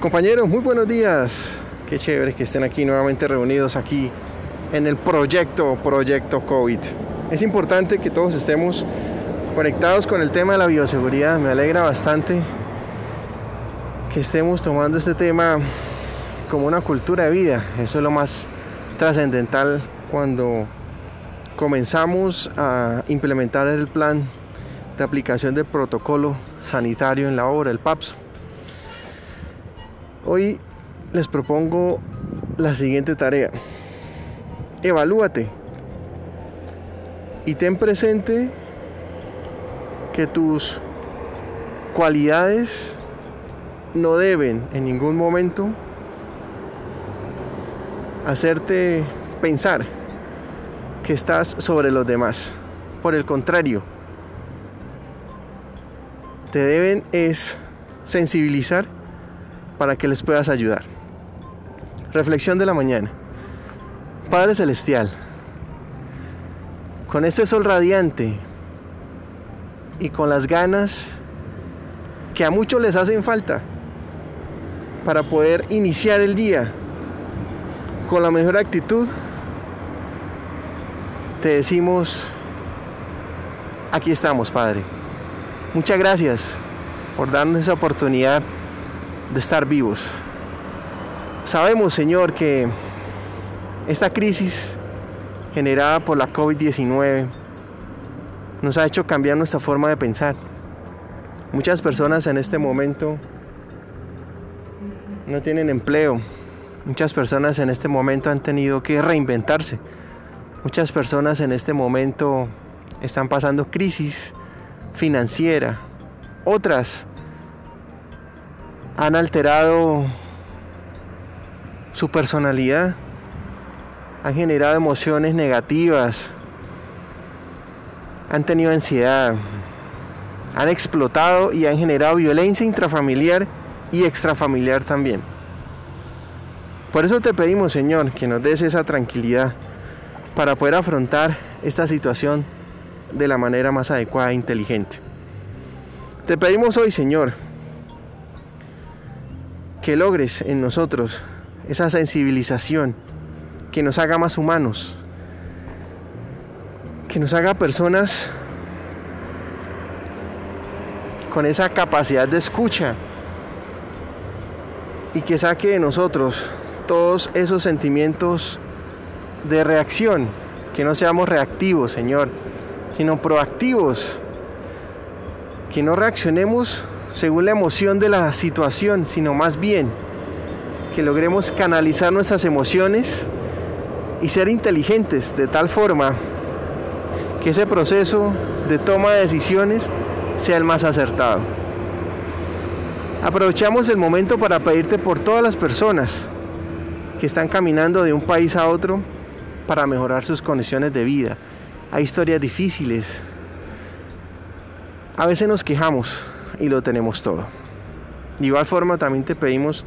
Compañeros, muy buenos días. Qué chévere que estén aquí nuevamente reunidos aquí en el proyecto Proyecto COVID. Es importante que todos estemos conectados con el tema de la bioseguridad. Me alegra bastante que estemos tomando este tema como una cultura de vida. Eso es lo más trascendental cuando comenzamos a implementar el plan de aplicación del protocolo sanitario en la obra, el PAPS. Hoy les propongo la siguiente tarea. Evalúate y ten presente que tus cualidades no deben en ningún momento hacerte pensar que estás sobre los demás. Por el contrario, te deben es sensibilizar para que les puedas ayudar. Reflexión de la mañana. Padre Celestial, con este sol radiante y con las ganas que a muchos les hacen falta para poder iniciar el día con la mejor actitud, te decimos, aquí estamos, Padre. Muchas gracias por darnos esa oportunidad de estar vivos. Sabemos, Señor, que esta crisis generada por la COVID-19 nos ha hecho cambiar nuestra forma de pensar. Muchas personas en este momento no tienen empleo. Muchas personas en este momento han tenido que reinventarse. Muchas personas en este momento están pasando crisis financiera. Otras han alterado su personalidad, han generado emociones negativas, han tenido ansiedad, han explotado y han generado violencia intrafamiliar y extrafamiliar también. Por eso te pedimos, Señor, que nos des esa tranquilidad para poder afrontar esta situación de la manera más adecuada e inteligente. Te pedimos hoy, Señor, que logres en nosotros esa sensibilización que nos haga más humanos, que nos haga personas con esa capacidad de escucha y que saque de nosotros todos esos sentimientos de reacción, que no seamos reactivos, Señor, sino proactivos, que no reaccionemos según la emoción de la situación, sino más bien que logremos canalizar nuestras emociones y ser inteligentes de tal forma que ese proceso de toma de decisiones sea el más acertado. Aprovechamos el momento para pedirte por todas las personas que están caminando de un país a otro para mejorar sus condiciones de vida. Hay historias difíciles. A veces nos quejamos y lo tenemos todo. De igual forma también te pedimos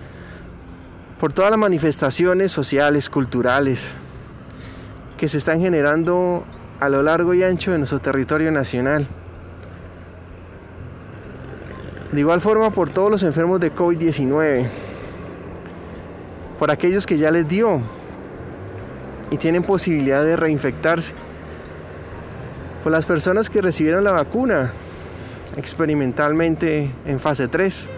por todas las manifestaciones sociales, culturales que se están generando a lo largo y ancho de nuestro territorio nacional. De igual forma por todos los enfermos de COVID-19, por aquellos que ya les dio y tienen posibilidad de reinfectarse, por las personas que recibieron la vacuna experimentalmente en fase 3,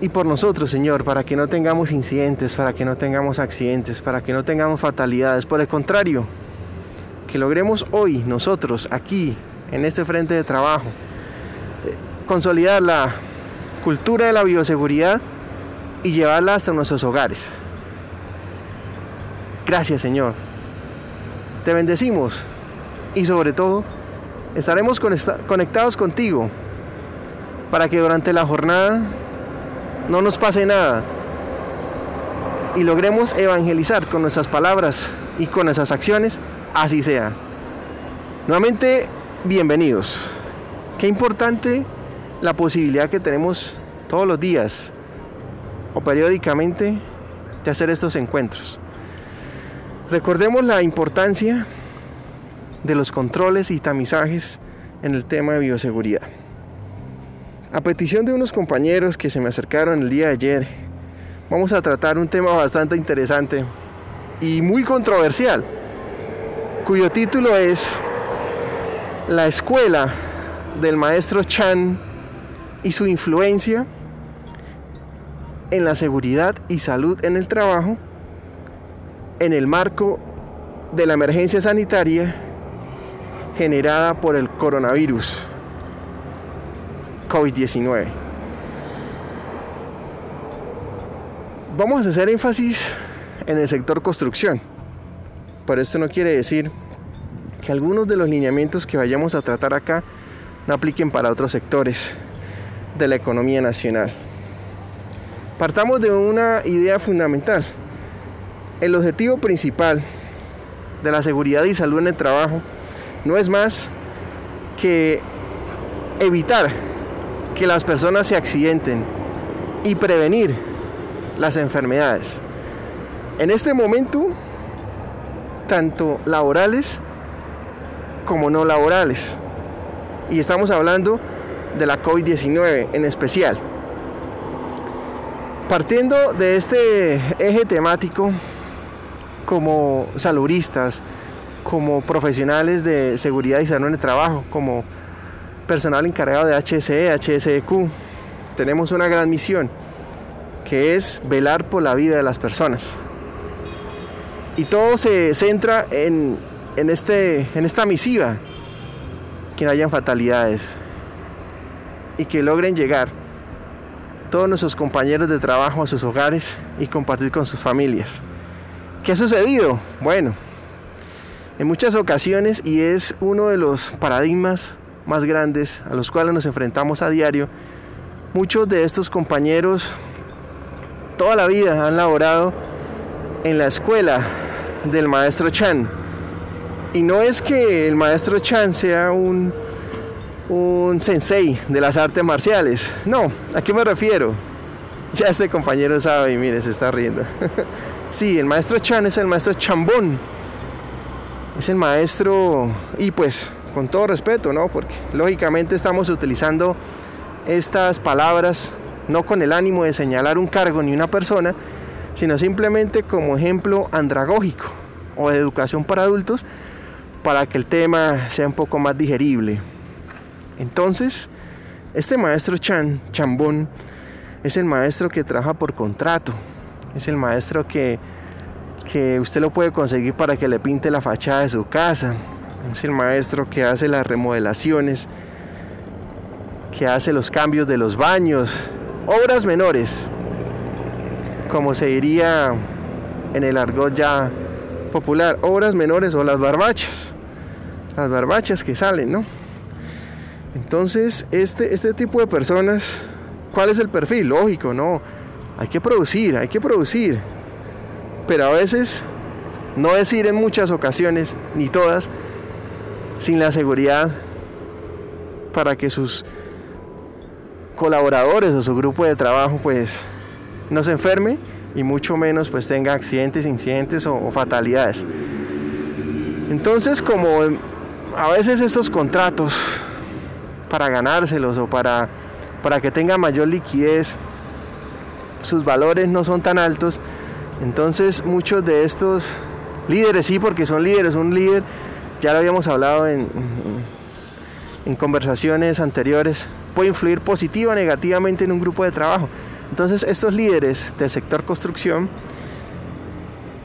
y por nosotros, Señor, para que no tengamos incidentes, para que no tengamos accidentes, para que no tengamos fatalidades. Por el contrario, que logremos hoy nosotros, aquí, en este frente de trabajo, eh, consolidar la cultura de la bioseguridad y llevarla hasta nuestros hogares. Gracias, Señor. Te bendecimos y sobre todo estaremos conectados contigo para que durante la jornada no nos pase nada y logremos evangelizar con nuestras palabras y con nuestras acciones, así sea. Nuevamente, bienvenidos. Qué importante la posibilidad que tenemos todos los días o periódicamente de hacer estos encuentros. Recordemos la importancia de los controles y tamizajes en el tema de bioseguridad. A petición de unos compañeros que se me acercaron el día de ayer, vamos a tratar un tema bastante interesante y muy controversial, cuyo título es La escuela del maestro Chan y su influencia en la seguridad y salud en el trabajo en el marco de la emergencia sanitaria generada por el coronavirus COVID-19. Vamos a hacer énfasis en el sector construcción, pero esto no quiere decir que algunos de los lineamientos que vayamos a tratar acá no apliquen para otros sectores de la economía nacional. Partamos de una idea fundamental. El objetivo principal de la seguridad y salud en el trabajo no es más que evitar que las personas se accidenten y prevenir las enfermedades. En este momento, tanto laborales como no laborales. Y estamos hablando de la COVID-19 en especial. Partiendo de este eje temático, como saludistas, como profesionales de seguridad y salud en el trabajo, como personal encargado de HSE, HSEQ, tenemos una gran misión, que es velar por la vida de las personas. Y todo se centra en, en, este, en esta misiva, que no hayan fatalidades y que logren llegar todos nuestros compañeros de trabajo a sus hogares y compartir con sus familias. ¿Qué ha sucedido? Bueno, en muchas ocasiones, y es uno de los paradigmas más grandes a los cuales nos enfrentamos a diario, muchos de estos compañeros toda la vida han laborado en la escuela del maestro Chan. Y no es que el maestro Chan sea un, un sensei de las artes marciales. No, ¿a qué me refiero? Ya este compañero sabe y mire, se está riendo. Sí, el maestro Chan es el maestro Chambón. Es el maestro, y pues con todo respeto, ¿no? Porque lógicamente estamos utilizando estas palabras no con el ánimo de señalar un cargo ni una persona, sino simplemente como ejemplo andragógico o de educación para adultos para que el tema sea un poco más digerible. Entonces, este maestro Chan, Chambón, es el maestro que trabaja por contrato, es el maestro que, que usted lo puede conseguir para que le pinte la fachada de su casa. Es el maestro que hace las remodelaciones, que hace los cambios de los baños, obras menores, como se diría en el argot ya popular, obras menores o las barbachas, las barbachas que salen, ¿no? Entonces, este, este tipo de personas, ¿cuál es el perfil? Lógico, ¿no? Hay que producir, hay que producir. Pero a veces, no decir en muchas ocasiones, ni todas, sin la seguridad para que sus colaboradores o su grupo de trabajo pues no se enferme y mucho menos pues tenga accidentes, incidentes o, fatalidades. Entonces como a veces esos contratos para ganárselos o para, para que tenga mayor liquidez sus valores no son tan altos. Entonces muchos de estos líderes, sí, porque son líderes, un líder, ya lo habíamos hablado en, conversaciones anteriores, puede influir positiva o negativamente en un grupo de trabajo. Entonces estos líderes del sector construcción,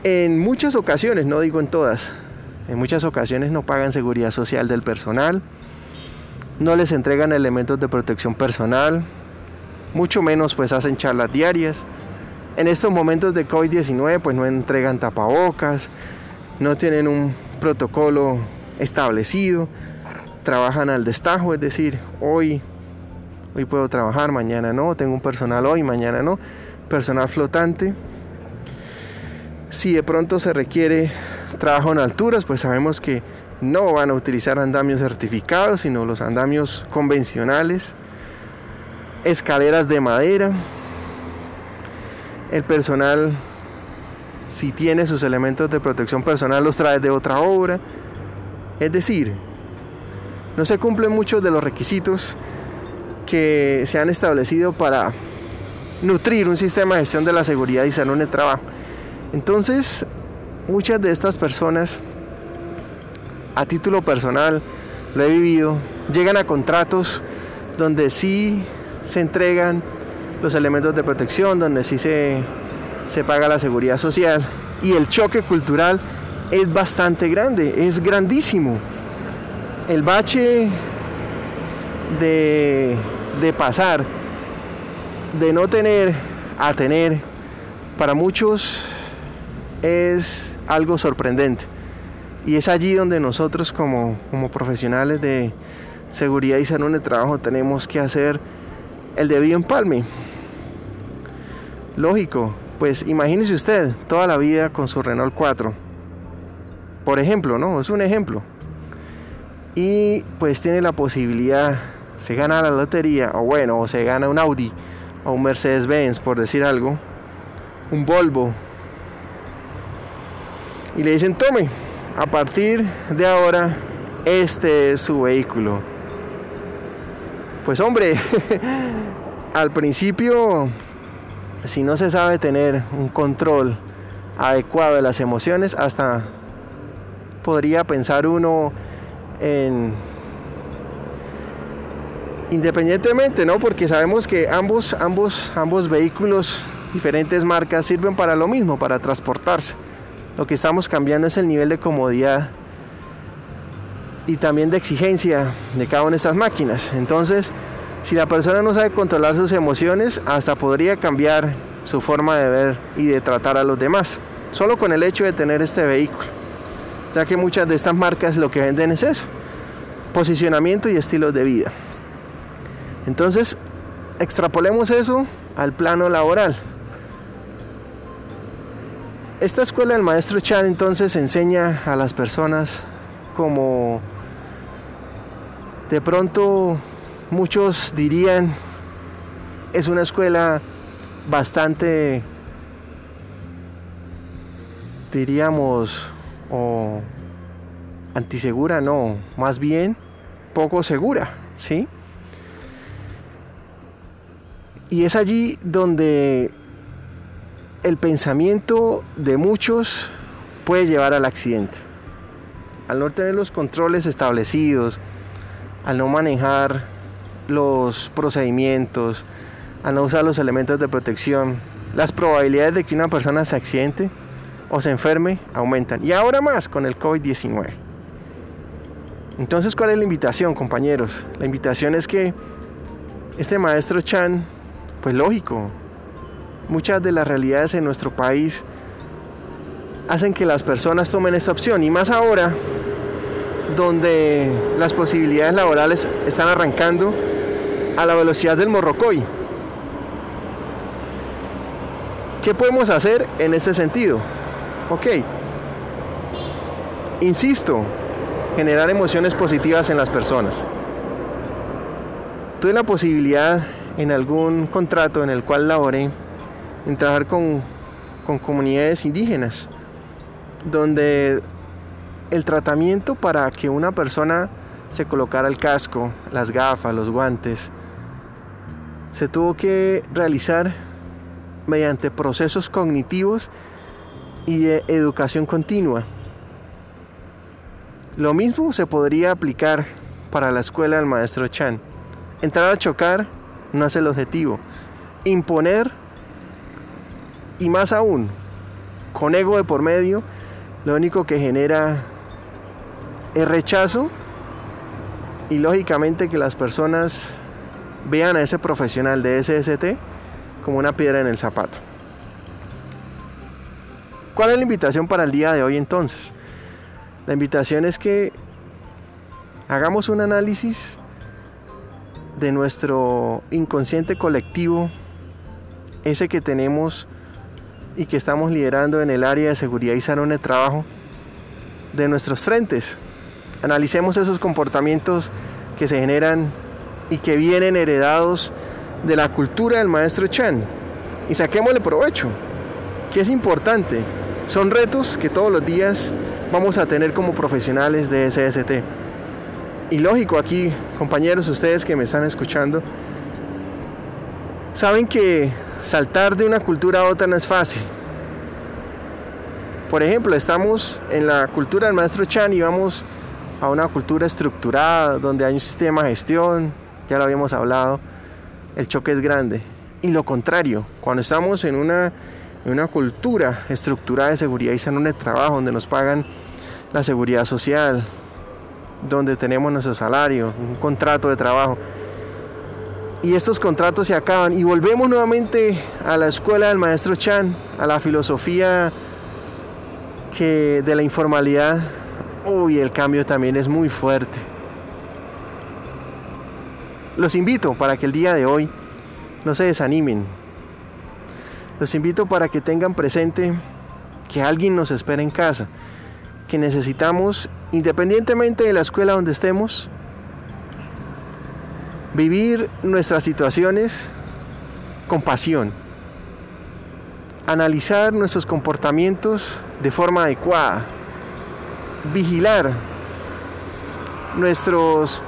en muchas ocasiones, no digo en todas, en muchas ocasiones no pagan seguridad social del personal, no les entregan elementos de protección personal, mucho menos pues hacen charlas diarias. En estos momentos de COVID-19 pues no entregan tapabocas, no tienen un protocolo establecido, trabajan al destajo, es decir, hoy hoy puedo trabajar, mañana no, tengo un personal hoy, mañana no, personal flotante. Si de pronto se requiere trabajo en alturas, pues sabemos que no van a utilizar andamios certificados, sino los andamios convencionales escaleras de madera. El personal, si tiene sus elementos de protección personal, los trae de otra obra. Es decir, no se cumplen muchos de los requisitos que se han establecido para nutrir un sistema de gestión de la seguridad y salud en el trabajo. Entonces, muchas de estas personas, a título personal, lo he vivido, llegan a contratos donde sí se entregan los elementos de protección, donde sí se, se paga la seguridad social y el choque cultural es bastante grande, es grandísimo. El bache de, de pasar de no tener a tener, para muchos es algo sorprendente. Y es allí donde nosotros como, como profesionales de seguridad y salud en el trabajo tenemos que hacer el debido empalme. Lógico, pues imagínese usted toda la vida con su Renault 4. Por ejemplo, ¿no? Es un ejemplo. Y pues tiene la posibilidad, se gana la lotería, o bueno, o se gana un Audi, o un Mercedes-Benz, por decir algo, un Volvo. Y le dicen, tome, a partir de ahora, este es su vehículo. Pues hombre, al principio, si no se sabe tener un control adecuado de las emociones, hasta podría pensar uno en independientemente, ¿no? Porque sabemos que ambos, ambos, ambos vehículos, diferentes marcas, sirven para lo mismo, para transportarse. Lo que estamos cambiando es el nivel de comodidad y también de exigencia de cada una de estas máquinas. Entonces, si la persona no sabe controlar sus emociones, hasta podría cambiar su forma de ver y de tratar a los demás, solo con el hecho de tener este vehículo. Ya que muchas de estas marcas lo que venden es eso, posicionamiento y estilos de vida. Entonces, extrapolemos eso al plano laboral. Esta escuela del maestro Chan entonces enseña a las personas como de pronto muchos dirían es una escuela bastante diríamos o antisegura, no, más bien poco segura, ¿sí? Y es allí donde el pensamiento de muchos puede llevar al accidente. Al no tener los controles establecidos, al no manejar los procedimientos, al no usar los elementos de protección, las probabilidades de que una persona se accidente o se enferme aumentan. Y ahora más con el COVID-19. Entonces, ¿cuál es la invitación, compañeros? La invitación es que este maestro Chan pues lógico, muchas de las realidades en nuestro país hacen que las personas tomen esta opción y más ahora donde las posibilidades laborales están arrancando a la velocidad del morrocoy. ¿Qué podemos hacer en este sentido? Ok, insisto, generar emociones positivas en las personas. Tuve la posibilidad en algún contrato en el cual laboré, en trabajar con, con comunidades indígenas, donde el tratamiento para que una persona se colocara el casco, las gafas, los guantes, se tuvo que realizar mediante procesos cognitivos y de educación continua. Lo mismo se podría aplicar para la escuela del maestro Chan. Entrar a chocar no es el objetivo. Imponer y más aún, con ego de por medio, lo único que genera es rechazo y lógicamente que las personas vean a ese profesional de SST como una piedra en el zapato. ¿Cuál es la invitación para el día de hoy entonces? La invitación es que hagamos un análisis de nuestro inconsciente colectivo, ese que tenemos y que estamos liderando en el área de seguridad y en el trabajo, de nuestros frentes. Analicemos esos comportamientos que se generan y que vienen heredados de la cultura del maestro Chan y saquémosle provecho, que es importante. Son retos que todos los días vamos a tener como profesionales de SST. Y lógico aquí, compañeros, ustedes que me están escuchando, Saben que saltar de una cultura a otra no es fácil. Por ejemplo, estamos en la cultura del maestro Chan y vamos a una cultura estructurada, donde hay un sistema de gestión, ya lo habíamos hablado, el choque es grande. Y lo contrario, cuando estamos en una, en una cultura estructurada de seguridad y salud de trabajo, donde nos pagan la seguridad social, donde tenemos nuestro salario, un contrato de trabajo, y estos contratos se acaban y volvemos nuevamente a la escuela del maestro Chan, a la filosofía que de la informalidad, uy, el cambio también es muy fuerte. Los invito para que el día de hoy no se desanimen. Los invito para que tengan presente que alguien nos espera en casa, que necesitamos, independientemente de la escuela donde estemos, vivir nuestras situaciones con pasión, analizar nuestros comportamientos de forma adecuada, vigilar nuestros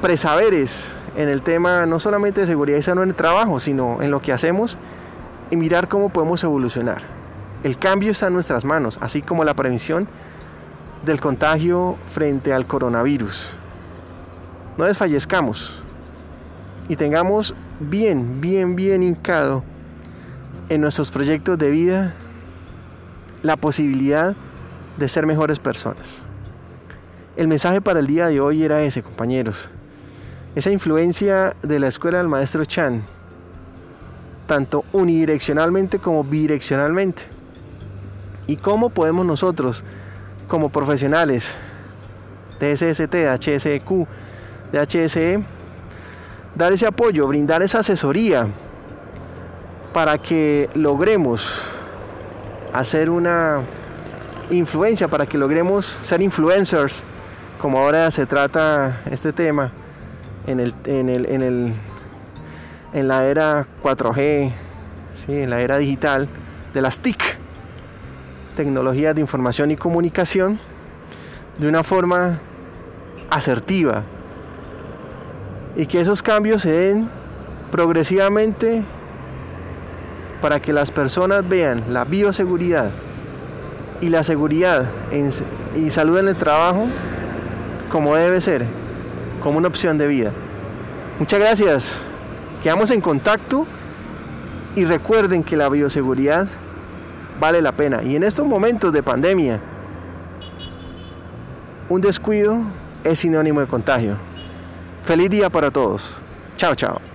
presaberes en el tema no solamente de seguridad y salud en el trabajo, sino en lo que hacemos y mirar cómo podemos evolucionar. El cambio está en nuestras manos, así como la prevención del contagio frente al coronavirus. No desfallezcamos, y tengamos bien, bien, bien hincado en nuestros proyectos de vida la posibilidad de ser mejores personas. El mensaje para el día de hoy era ese, compañeros. Esa influencia de la escuela del maestro Chan, tanto unidireccionalmente como bidireccionalmente. Y cómo podemos nosotros, como profesionales de SST, de HSEQ, de HSE, dar ese apoyo, brindar esa asesoría para que logremos hacer una influencia, para que logremos ser influencers, como ahora se trata este tema en, el, en, el, en, el, en la era 4G, ¿sí? en la era digital de las TIC, tecnologías de información y comunicación, de una forma asertiva, y que esos cambios se den progresivamente para que las personas vean la bioseguridad y la seguridad y salud en el trabajo como debe ser, como una opción de vida. Muchas gracias. Quedamos en contacto y recuerden que la bioseguridad vale la pena. Y en estos momentos de pandemia, un descuido es sinónimo de contagio. Feliz día para todos. Chao, chao.